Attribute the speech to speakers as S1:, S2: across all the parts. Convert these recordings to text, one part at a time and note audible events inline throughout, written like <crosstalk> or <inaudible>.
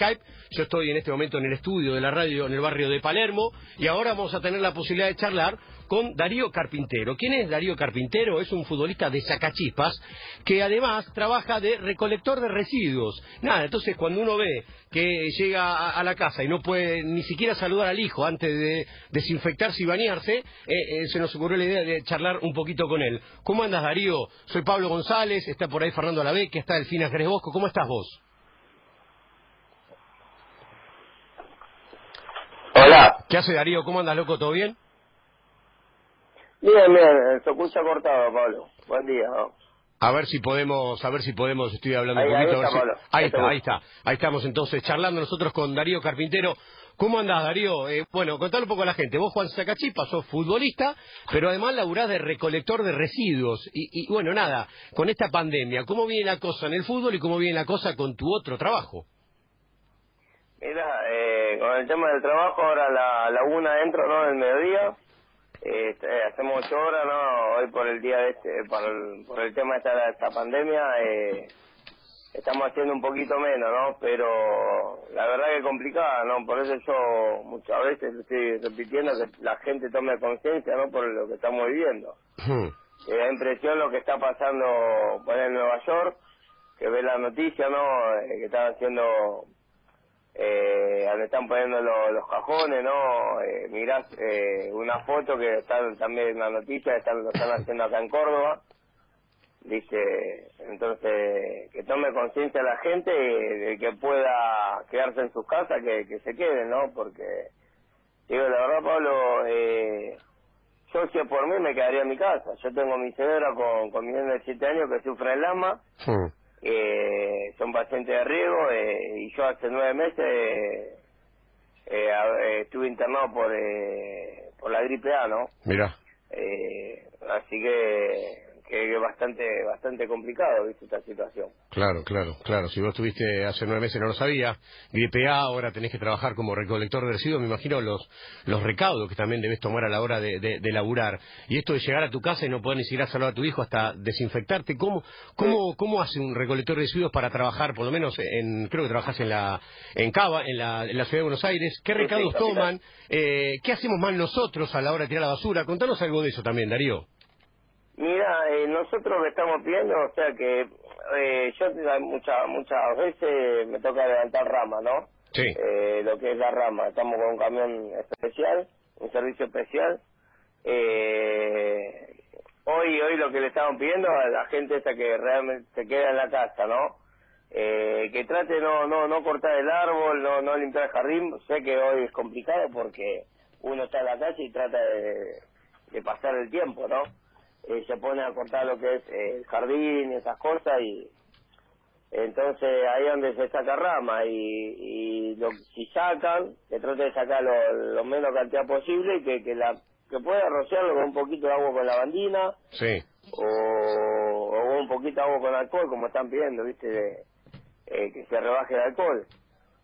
S1: Skype. Yo estoy en este momento en el estudio de la radio en el barrio de Palermo y ahora vamos a tener la posibilidad de charlar con Darío Carpintero. ¿Quién es Darío Carpintero? Es un futbolista de Sacachispas que además trabaja de recolector de residuos. Nada, entonces cuando uno ve que llega a, la casa y no puede ni siquiera saludar al hijo antes de desinfectarse y bañarse, eh, eh, se nos ocurrió la idea de charlar un poquito con él. ¿Cómo andas, Darío? Soy Pablo González, está por ahí Fernando que está Delfina Jerez Bosco. ¿Cómo estás vos? ¿Qué hace Darío? ¿Cómo andas, loco? ¿Todo bien?
S2: Bien, bien, se escucha cortado, Pablo. Buen día.
S1: A ver si podemos, a ver si podemos, estoy hablando un
S2: poquito.
S1: Ahí
S2: está,
S1: ahí está, ahí está. Ahí estamos entonces charlando nosotros con Darío Carpintero. ¿Cómo andás, Darío? Eh, bueno, contale un poco a la gente. Vos, Juan Sacachipa, sos futbolista, pero además laburás de recolector de residuos. Y, y, bueno, nada, con esta pandemia, ¿cómo viene la cosa en el fútbol y cómo viene la cosa con tu otro trabajo?
S2: Mira, eh, con el tema del trabajo, ahora la, la una dentro, ¿no? Del mediodía este, hacemos ocho horas, ¿no? Hoy por el día de este, por el, por el tema de esta, esta pandemia, eh, estamos haciendo un poquito menos, ¿no? Pero la verdad que es complicada, ¿no? Por eso yo muchas veces estoy repitiendo que la gente tome conciencia, ¿no? Por lo que estamos viviendo. Hmm. Me da impresión lo que está pasando por en Nueva York, que ve la noticia, ¿no? Eh, que están haciendo eh, donde están poniendo los cajones, ¿no? Eh, mirás eh, una foto que están también en la noticia, están, lo están haciendo acá en Córdoba. Dice, entonces, que tome conciencia la gente de que pueda quedarse en sus casas, que, se quede, ¿no? Porque, digo, la verdad, Pablo, eh, yo si por mí me quedaría en mi casa. Yo tengo mi señora con, con mi niño de 7 años que sufre el asma eh, son pacientes de riesgo eh, y yo hace nueve meses eh, eh estuve internado por eh, por la gripe A, ¿no?
S1: Mira.
S2: Eh, así que que es bastante bastante complicado viste esta situación.
S1: Claro claro claro. Si vos estuviste hace nueve meses no lo sabía gripe A ahora tenés que trabajar como recolector de residuos me imagino los los recaudos que también debes tomar a la hora de, de, laburar. Y esto de llegar a tu casa y no poder ni siquiera saludar a tu hijo hasta desinfectarte cómo cómo cómo hace un recolector de residuos para trabajar por lo menos en creo que trabajas en la en Cava en la, en la ciudad de Buenos Aires qué recaudos toman eh, qué hacemos mal nosotros a la hora de tirar la basura contanos algo de eso también Darío
S2: Mira, eh, nosotros le estamos pidiendo, o sea que eh, yo muchas muchas veces me toca levantar rama, ¿no?
S1: Sí.
S2: Eh, lo que es la rama, estamos con un camión especial, un servicio especial. Eh, hoy hoy lo que le estamos pidiendo a la gente esa que realmente se queda en la casa, ¿no? Eh, que trate no no no cortar el árbol, no no limpiar el jardín. Sé que hoy es complicado porque uno está en la calle y trata de, de pasar el tiempo, ¿no? Eh, se pone a cortar lo que es eh, el jardín y esas cosas y entonces ahí es donde se saca rama y, y lo, si sacan que trate de sacar lo, menos cantidad posible y que, que la que pueda rociarlo con un poquito de agua con lavandina
S1: sí.
S2: o, o un poquito de agua con alcohol como están pidiendo viste de, eh, que se rebaje el alcohol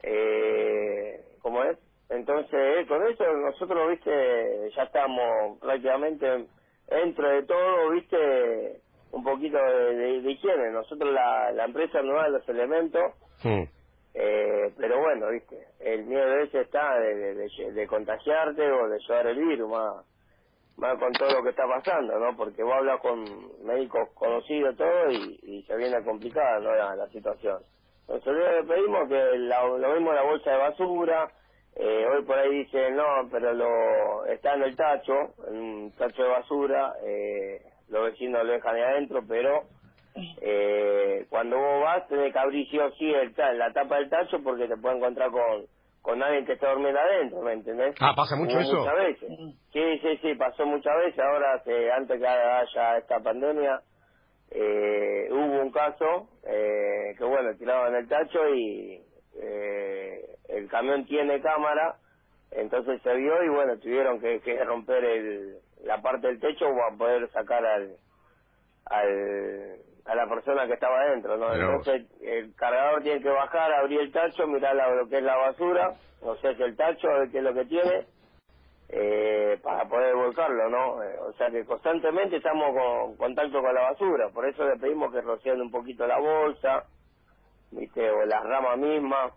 S2: eh, ¿cómo es? entonces con eso nosotros viste ya estamos prácticamente dentro de todo, viste, un poquito de, higiene. Nosotros la, la empresa no da los elementos, eh, pero bueno, viste, el miedo ese está de, de, contagiarte o de llevar el virus, más, más con todo lo que está pasando, ¿no? Porque vos hablas con médicos conocidos todo y, y se viene complicada, ¿no? La, la situación. Nosotros le pedimos que lo mismo la bolsa de basura, eh, hoy por ahí dicen, no, pero lo está en el tacho, en un tacho de basura, eh, los vecinos lo dejan ahí adentro, pero eh, cuando vos vas tenés que abrir sí o sí el, la tapa del tacho porque te puede encontrar con, con alguien que está durmiendo adentro, ¿me entendés?
S1: Ah, pasa mucho eso.
S2: Muchas veces. Sí, sí, sí, pasó muchas veces. Ahora, antes que haya esta pandemia, eh, hubo un caso eh, que, bueno, tiraban el tacho y eh, el camión tiene cámara, entonces se vio y bueno, tuvieron que, que romper el, la parte del techo para poder sacar al, al a la persona que estaba adentro, ¿no? Entonces el cargador tiene que bajar, abrir el tacho, mirar lo que es la basura, no sé si el tacho, a ver qué es lo que tiene, eh, para poder volcarlo, ¿no? Eh, o sea que constantemente estamos con contacto con la basura, por eso le pedimos que rocien un poquito la bolsa, ¿viste? O la rama misma,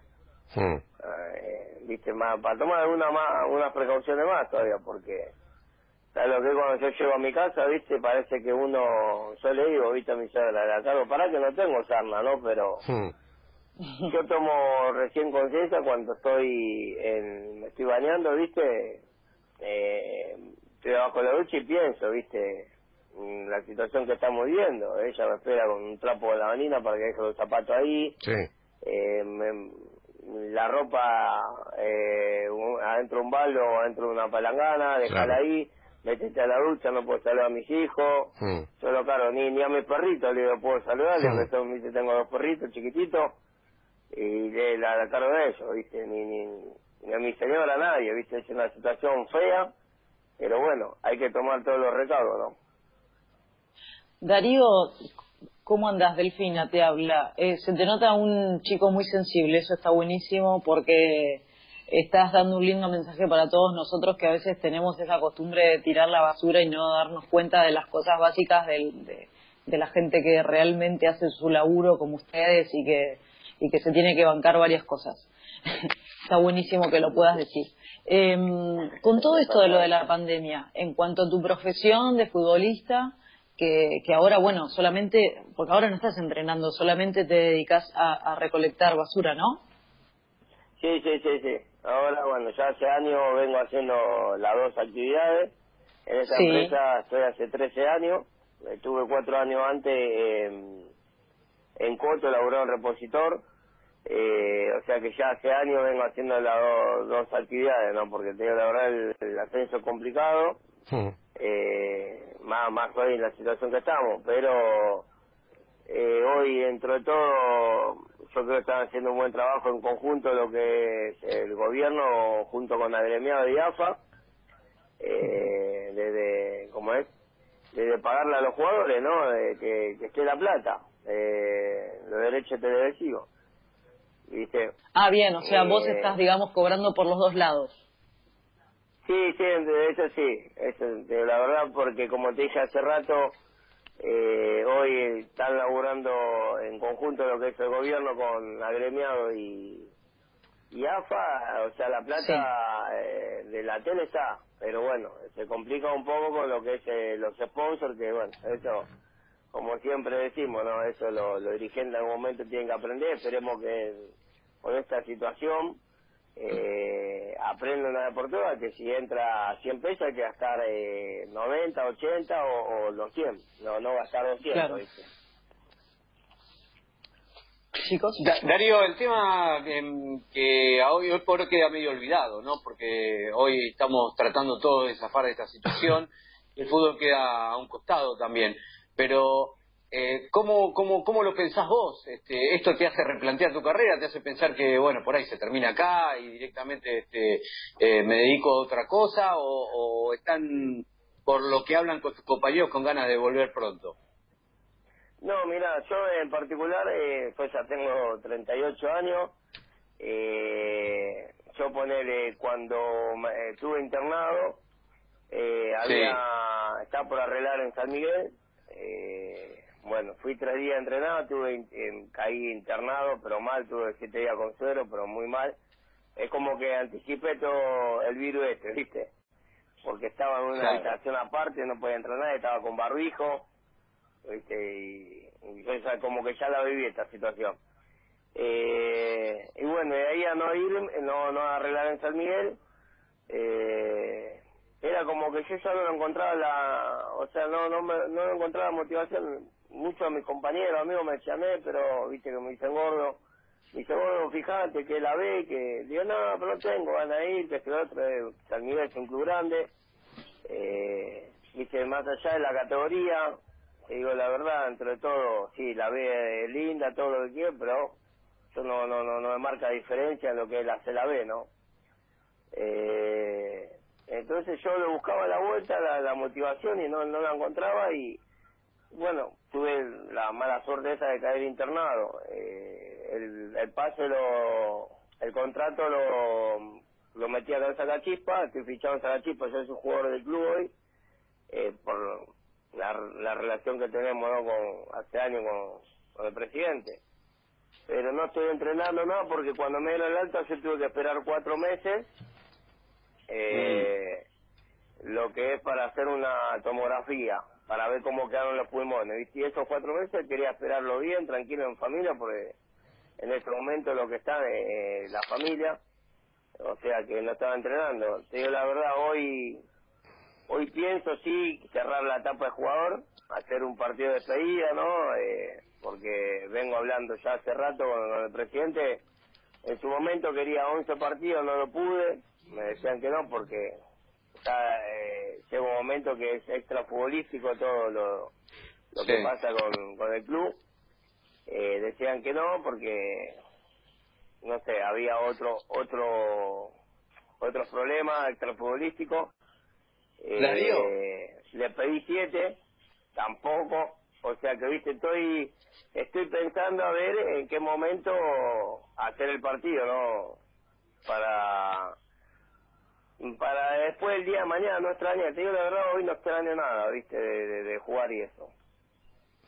S2: Hmm. Eh, viste, más, para tomar alguna más, unas precauciones más todavía, porque ¿sabes lo que cuando yo llego a mi casa, viste? Parece que uno, yo le digo, viste, a mi suegra, la cargo, para que no tengo sarna, ¿no? Pero yo tomo recién conciencia cuando estoy en, me estoy bañando, viste, eh, estoy abajo de la ducha y pienso, viste, la situación que estamos viviendo. Ella me espera con un trapo de la vanina para que deje los zapatos ahí.
S1: Sí.
S2: Eh, la ropa eh, adentro de un baldo o adentro de una palangana, dejarla ahí, metete a la ducha, no puedo saludar a mis hijos. Mm. Solo, claro, ni, ni a mis perritos le puedo saludar, mm. tengo dos perritos chiquititos y le, la, la cargo de ellos, ¿viste? Ni, ni, ni a mi señora, nadie, ¿viste? Es una situación fea, pero bueno, hay que tomar todos los recaudos, ¿no?
S3: Darío, ¿cómo andas? Delfina te habla. Eh, se te nota un chico muy sensible, eso está buenísimo porque estás dando un lindo mensaje para todos nosotros que a veces tenemos esa costumbre de tirar la basura y no darnos cuenta de las cosas básicas de, de, la gente que realmente hace su laburo como ustedes y que, y que se tiene que bancar varias cosas. <laughs> está buenísimo que lo puedas decir. Em, con todo esto de lo de la pandemia, en cuanto a tu profesión de futbolista, que, ahora, bueno, solamente, porque ahora no estás entrenando, solamente te dedicas a, recolectar basura, ¿no?
S2: Sí, sí, sí, sí. Ahora, bueno, ya hace años vengo haciendo las dos actividades. En esta empresa estoy hace 13 años. Estuve cuatro años antes en, en Coto, laburado en repositor. Eh, o sea que ya hace años vengo haciendo las dos actividades, ¿no? Porque tengo la verdad el, el ascenso complicado. Eh, más, más hoy en la situación que estamos, pero eh, hoy dentro de todo yo creo que están haciendo un buen trabajo en conjunto lo que es el gobierno junto con la gremiada de IAFA, eh, desde, ¿cómo es? Desde pagarle a los jugadores, ¿no? De que, que esté la plata, eh, los derechos televisivos. ¿Viste?
S3: Ah, bien, o sea, vos eh, estás, digamos, cobrando por los dos lados.
S2: Sí, sí, eso sí, eso, la verdad, porque como te dije hace rato, eh, hoy están laburando en conjunto lo que es el gobierno con agremiado y, y AFA, o sea, la plata eh, de la tele está, pero bueno, se complica un poco con lo que es eh, los sponsors, que bueno, eso, como siempre decimos, ¿no? Eso los dirigentes en algún momento tienen que aprender, esperemos que con esta situación eh, aprende una deportiva que si entra 100 pesos hay que gastar eh, 90, 80 o, o, los 100, no, no gastar 200. Claro.
S3: Chicos.
S4: Darío, el tema que, hoy, hoy por hoy queda medio olvidado, ¿no? Porque hoy estamos tratando todo de zafar de esta situación, el fútbol queda a un costado también, pero eh, ¿cómo, cómo, ¿Cómo lo pensás vos? Este, ¿Esto te hace replantear tu carrera? ¿Te hace pensar que, bueno, por ahí se termina acá y directamente este, eh, me dedico a otra cosa? O, están, por lo que hablan con tus compañeros, con ganas de volver pronto?
S2: No, mira, yo en particular, eh, pues ya tengo 38 años. Eh, yo ponele, cuando estuve internado, eh, había, estaba por arreglar en San Miguel. Eh, bueno, fui tres días entrenado, tuve, caí internado, pero mal, tuve siete días con suero, pero muy mal. Es como que anticipé todo el virus este, ¿viste? Porque estaba en una habitación aparte, no podía entrenar, estaba con barbijo, ¿viste? Y, yo como que ya la viví esta situación. Eh, y bueno, de ahí a no ir, no, no arreglar en San Miguel, eh, era como que yo ya no encontraba la, o sea, no, no, me, no encontraba motivación muchos de mis compañeros, amigos me llamé, pero viste que me dicen gordo. Me dice, gordo, fíjate que la ve, que digo, no, pero no tengo, van a ir, que este otro, eh, San Miguel es un club grande. Eh, viste, más allá de la categoría, te digo la verdad, entre todo, sí, la ve linda, todo lo que quiero, pero eso no, no, no, no me marca diferencia en lo que es la CLB, ¿no? Eh, entonces yo le buscaba la vuelta, la, la motivación y no, no la encontraba y bueno, tuve la mala suerte esa de caer internado. Eh, el, el pase, lo, el contrato lo, lo metí a la Chispa, estoy fichado en Sagachispa, yo soy un jugador del club hoy, eh, por la, la relación que tenemos ¿no? con hace años con, con el presidente. pero no estoy entrenando nada porque cuando me dieron el alta yo tuve que esperar cuatro meses eh, lo que es para hacer una tomografía para ver cómo quedaron los pulmones. Y esos cuatro meses quería esperarlo bien tranquilo en familia porque en este momento lo que está es eh, la familia o sea que no estaba entrenando. Te digo la verdad hoy hoy pienso sí cerrar la etapa de jugador hacer un partido de despedida no eh, porque vengo hablando ya hace rato con, el presidente. En su momento quería 11 partidos no lo pude. Me decían que no porque ya eh, llega un momento que es extra futbolístico todo lo, lo que pasa con, con el club. Eh, decían que no porque no sé había otro otro otros problemas extrafutbolísticos.
S4: Eh,
S2: le pedí siete tampoco. O sea que viste estoy estoy pensando a ver en qué momento hacer el partido no para para después el día de mañana no extraña te digo la verdad hoy no extraño nada viste de jugar y eso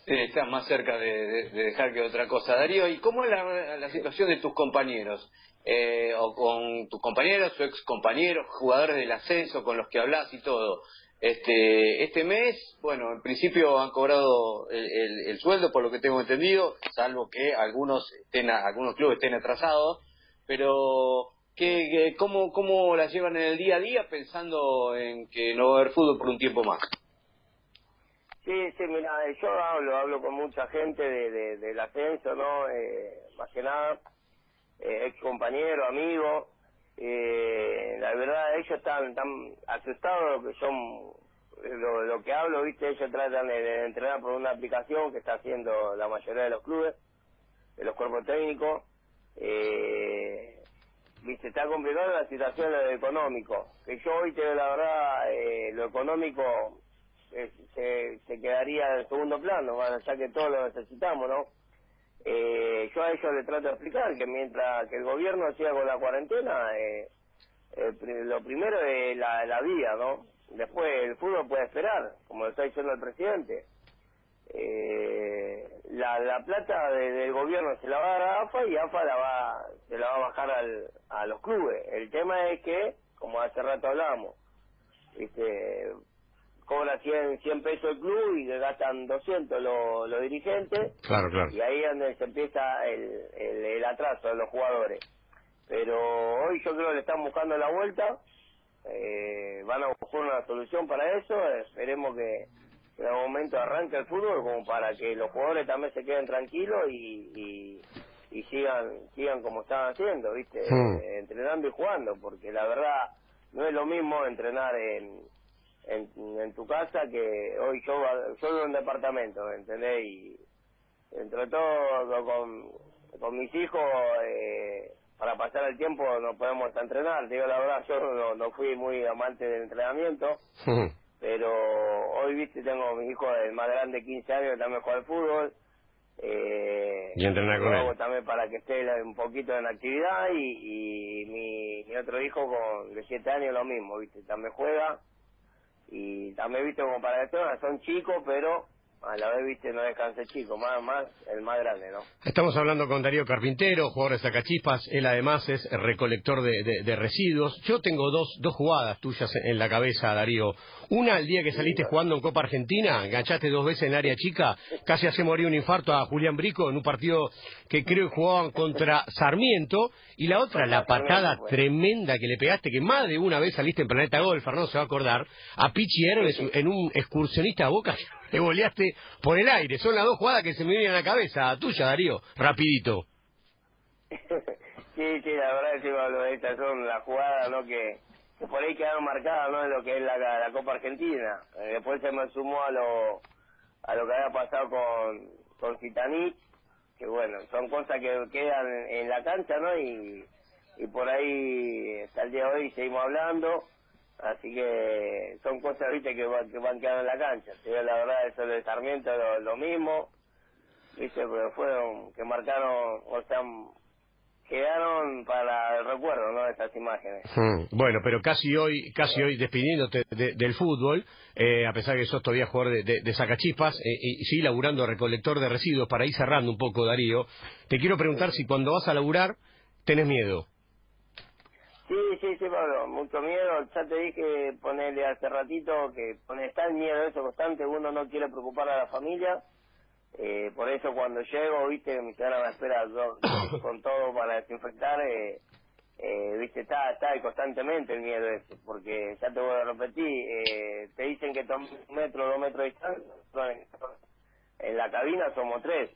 S4: Sí, estás más cerca de, dejar que otra cosa. Darío, ¿y cómo es la, situación de tus compañeros? Eh, o con tus compañeros o ex compañeros, jugadores del ascenso con los que hablas y todo. Este, este mes, bueno, en principio han cobrado el, sueldo, por lo que tengo entendido, salvo que algunos estén, algunos clubes estén atrasados, pero ¿qué, cómo, ¿cómo la llevan en el día a día pensando en que no va a haber fútbol por un tiempo más?
S2: Sí, sí, mira, yo hablo, hablo con mucha gente de, del ascenso, ¿no? Eh, más que nada, eh, ex compañero, amigo. Eh, la verdad, ellos están tan asustados que son lo, que hablo, ¿viste? Ellos tratan de, entrenar por una aplicación que está haciendo la mayoría de los clubes, de los cuerpos técnicos. Eh, viste, está complicada la situación de lo económico. Que yo hoy te la verdad, eh, lo económico se, se quedaría en segundo plano, ya que todos lo necesitamos, ¿no? Eh, yo a ellos les trato de explicar que mientras que el gobierno siga con la cuarentena, eh, lo primero es la, la vía, ¿no? Después el fútbol puede esperar, como lo está diciendo el presidente. Eh, la, la plata del gobierno se la va a dar a AFA y AFA la va, se la va a bajar al, a los clubes. El tema es que, como hace rato hablábamos, ¿viste? cobra 100, 100 pesos el club y le gastan 200 los, los dirigentes.
S1: Claro, claro.
S2: Y ahí es donde se empieza el, el, atraso de los jugadores. Pero hoy yo creo que le están buscando la vuelta. Eh, van a buscar una solución para eso. Esperemos que en algún momento arranque el fútbol como para que los jugadores también se queden tranquilos y, y, sigan sigan como estaban haciendo, ¿viste? Hmm. Eh, entrenando y jugando, porque la verdad no es lo mismo entrenar en en, en tu casa que hoy yo, yo vivo en un departamento, ¿entendés? Y entre todo con, con mis hijos, eh, para pasar el tiempo no podemos entrenar. digo la verdad, yo no, no fui muy amante del entrenamiento, pero hoy, viste, tengo mi hijo, el más grande, 15 años, que también juega al fútbol.
S1: Eh, y entrenar con él.
S2: también para que esté un poquito en actividad y, y mi, mi otro hijo con de 7 años lo mismo, viste, también juega y también visto como para esto son chicos pero a la vez viste no descanse chico más más el más grande no
S1: estamos hablando con Darío Carpintero jugador de Sacachispas él además es recolector de, de, residuos. Yo tengo dos dos jugadas tuyas en la cabeza Darío. Una el día que saliste jugando en Copa Argentina enganchaste dos veces en área chica casi hace morir un infarto a Julián Brico en un partido que creo que jugaban contra Sarmiento. Y la otra la patada tremenda que le pegaste que más de una vez saliste en Planeta Golf Fernando se va a acordar a Pichi Hermes en un excursionista a Boca te boleaste por el aire. Son las dos jugadas que se me vienen a la cabeza. Tuya, Darío. Rapidito. <laughs>
S2: sí, sí, la verdad es que estas son las jugadas ¿no? que, por ahí quedaron marcadas ¿no? en lo que es la, la Copa Argentina. Eh, después se me sumó a lo, a lo que había pasado con, con Citaní, que bueno, son cosas que quedan en, la cancha, ¿no? Y, y por ahí hasta el día de hoy seguimos hablando Así que son cosas, viste, que van, que van quedando en la cancha. la verdad, eso de Sarmiento lo, lo mismo, viste, pero fueron que marcaron, o sea, quedaron para el recuerdo, ¿no? Esas imágenes.
S1: Hmm. Bueno, pero casi hoy, casi hoy despidiéndote del fútbol, eh, a pesar que sos todavía jugador de, de, de sacachispas, eh, y sí laburando recolector de residuos, para ir cerrando un poco, Darío, te quiero preguntar si cuando vas a laburar tenés miedo.
S2: Sí, sí, sí, Pablo, mucho miedo. Ya te dije, ponerle hace ratito que pone, está el miedo eso constante, uno no quiere preocupar a la familia eh, por eso cuando llego, viste, me quedaron a espera <coughs> con todo para desinfectar, eh, eh, viste, está, está constantemente el miedo ese, porque ya te voy a repetir, eh, te dicen que tomes un metro, dos metros de distancia, en la cabina somos tres,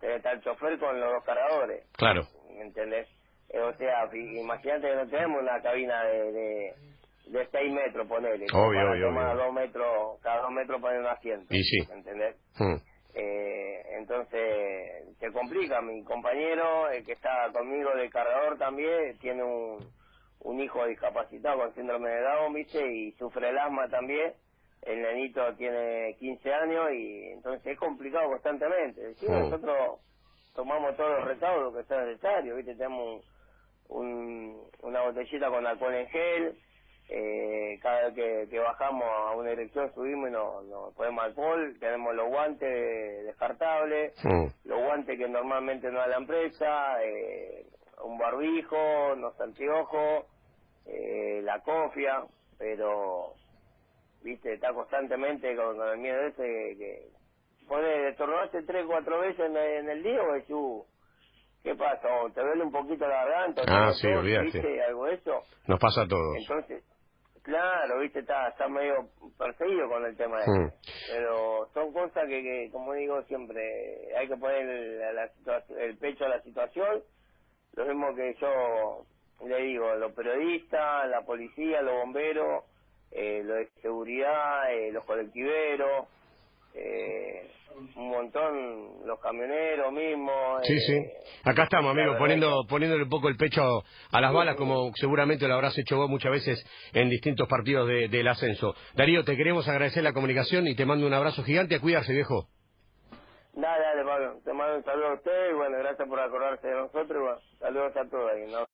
S2: está el chofer con los dos cargadores.
S1: Claro.
S2: ¿Me entendés? Eh, o sea, imagínate que no tenemos una cabina de, de, de 6 metros, ponele.
S1: Obvio, obvio,
S2: Dos metros, cada dos metros poner un asiento.
S1: Y sí.
S2: ¿Entendés?
S1: Hmm.
S2: Eh, entonces se complica. Mi compañero, el que está conmigo de cargador también, tiene un, un hijo discapacitado con síndrome de Down, ¿viste? Y sufre el asma también. El nenito tiene 15 años y entonces es complicado constantemente. Sí, nosotros tomamos todos los recaudos que sea necesario, ¿viste? Tenemos un, una botellita con alcohol en gel, eh, cada vez que, bajamos a una dirección subimos y nos no ponemos alcohol, tenemos los guantes descartables, los guantes que normalmente no da la empresa, eh, un barbijo, unos anteojos, eh, la cofia, pero, viste, está constantemente con, el miedo ese que, que pone, estornudaste tres, cuatro veces en, el día o uh, ¿qué pasa? ¿Te duele un poquito la garganta?
S1: Ah, sí, olvídate.
S2: ¿Viste algo de eso?
S1: Nos pasa a todos.
S2: Entonces, Claro, viste, está, está medio perseguido con el tema de hmm. Pero son cosas que, que, como digo siempre, hay que poner el, pecho a la situación. Lo mismo que yo le digo, los periodistas, la policía, los bomberos, eh, los de seguridad, eh, los colectiveros, eh, un montón, los camioneros mismos.
S1: Sí, sí. Eh, Acá estamos, amigo, poniendo, poniéndole un poco el pecho a las balas, como seguramente lo habrás hecho vos muchas veces en distintos partidos del ascenso. Darío, te queremos agradecer la comunicación y te mando un abrazo gigante. A cuidarse, viejo.
S2: Dale, dale, Pablo. Te mando un saludo a usted y bueno, gracias por acordarse de nosotros y bueno, saludos a todos ahí, ¿no?